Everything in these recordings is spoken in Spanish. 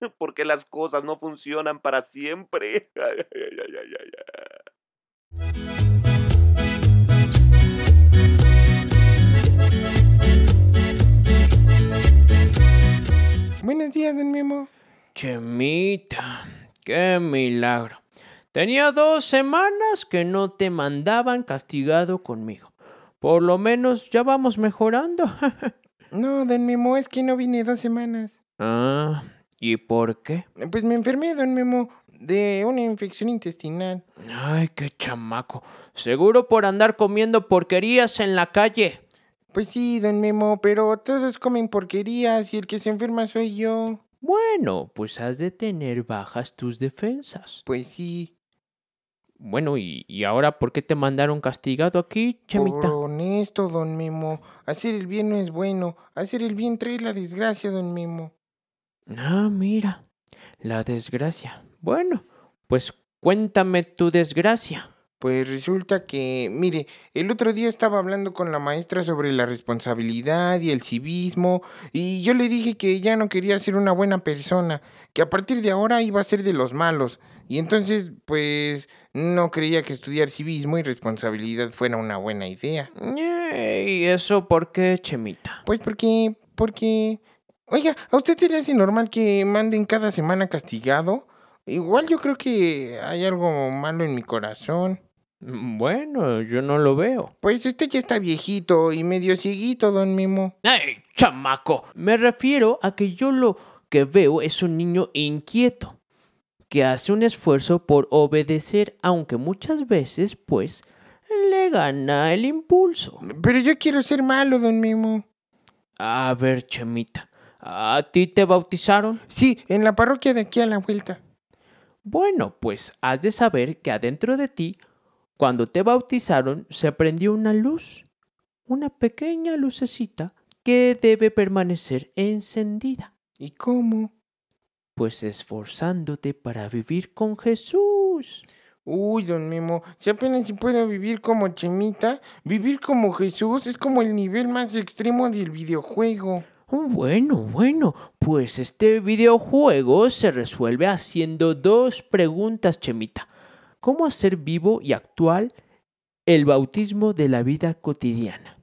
Porque las cosas no funcionan para siempre. Buenos días, don Memo. Chemita, qué milagro. Tenía dos semanas que no te mandaban castigado conmigo. Por lo menos ya vamos mejorando. No, don Memo, es que no vine dos semanas. ah, ¿y por qué? Pues me enfermé, don Memo, de una infección intestinal. Ay, qué chamaco. Seguro por andar comiendo porquerías en la calle. Pues sí, don Memo, pero todos comen porquerías y el que se enferma soy yo. Bueno, pues has de tener bajas tus defensas. Pues sí, Bueno, ¿y, y ahora por qué te mandaron castigado aquí, Chemita? por honesto, don Memo. Hacer el bien no es bueno. Hacer el bien trae la desgracia, don Memo. Ah, mira, la desgracia. Bueno, pues cuéntame tu desgracia. Pues resulta que, mire, el otro día estaba hablando con la maestra sobre la responsabilidad y el civismo, y yo le dije que ya no quería ser una buena persona, que a partir de ahora iba a ser de los malos, y entonces, pues, no creía que estudiar civismo y responsabilidad fuera una buena idea. ¿Y eso por qué, Chemita? Pues porque, porque, oiga, ¿a usted se le hace normal que manden cada semana castigado? Igual yo creo que hay algo malo en mi corazón. Mm, Bueno, yo no lo veo. Pues usted ya está viejito y medio cieguito, don Memo. ¡Ey, chamaco! Me refiero a que yo lo que veo es un niño inquieto, que hace un esfuerzo por obedecer, aunque muchas veces, pues, le gana el impulso. Pero yo quiero ser malo, don Memo. A ver, Chemita, ¿a ti te bautizaron? Sí, en la parroquia de aquí a la vuelta. Bueno, pues has de saber que adentro de ti, cuando te bautizaron, se prendió una luz, una pequeña lucecita que debe permanecer encendida, ¿Y cómo? pues esforzándote para vivir con Jesús. Uy, don Memo, si apenas si puedo vivir como Chemita, vivir como Jesús es como el nivel más extremo del videojuego. Oh, Bueno, bueno, pues este videojuego se resuelve haciendo dos preguntas, Chemita. ¿Cómo hacer vivo y actual el bautismo de la vida cotidiana?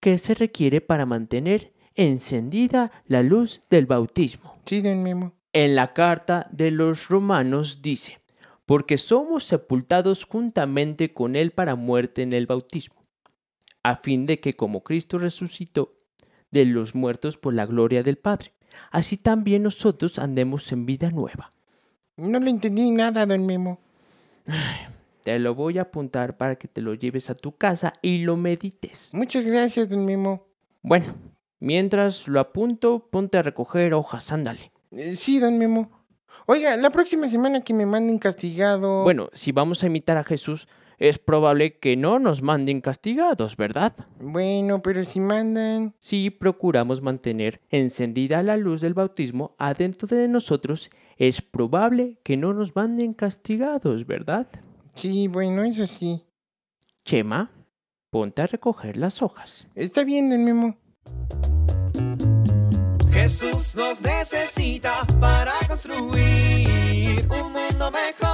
¿Qué se requiere para mantener encendida la luz del bautismo? Sí, don Memo. En la carta de los romanos dice, porque somos sepultados juntamente con Él para muerte en el bautismo, a fin de que como Cristo resucitó de los muertos por la gloria del Padre, así también nosotros andemos en vida nueva. No le entendí nada, don Memo. Te lo voy a apuntar para que te lo lleves a tu casa y lo medites. Muchas gracias, don Memo. Bueno, mientras lo apunto, ponte a recoger hojas, ándale. Eh, sí, don Memo. Oiga, la próxima semana que me manden castigado. Bueno, si vamos a imitar a Jesús, es probable que no nos manden castigados, ¿verdad? Bueno, pero si mandan. Si procuramos mantener encendida la luz del bautismo adentro de nosotros, es probable que no nos manden castigados, ¿verdad? Sí, bueno, eso sí. Chema, ponte a recoger las hojas. Está bien, don Memo. Jesús nos necesita para construir un mundo mejor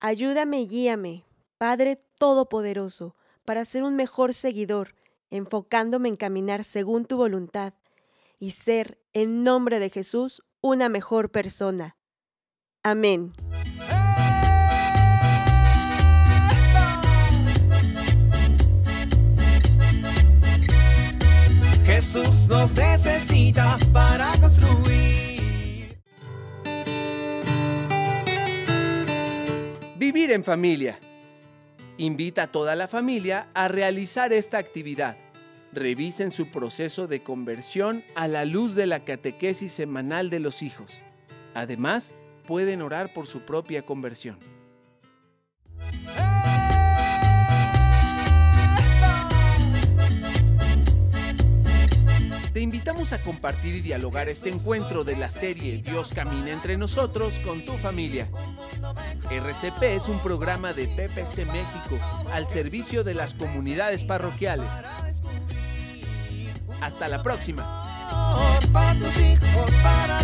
Ayúdame y guíame, Padre Todopoderoso, para ser un mejor seguidor, enfocándome en caminar según tu voluntad y ser, en nombre de Jesús, una mejor persona. Amén. Jesús nos necesita para construir. Vivir en familia. Invita a toda la familia a realizar esta actividad. Revisen su proceso de conversión a la luz de la catequesis semanal de los hijos. Además, pueden orar por su propia conversión. Te invitamos a compartir y dialogar este encuentro de la serie Dios camina entre nosotros con tu familia. RCP es un programa de PPC México al servicio de las comunidades parroquiales. Hasta la próxima. Para tus hijos, para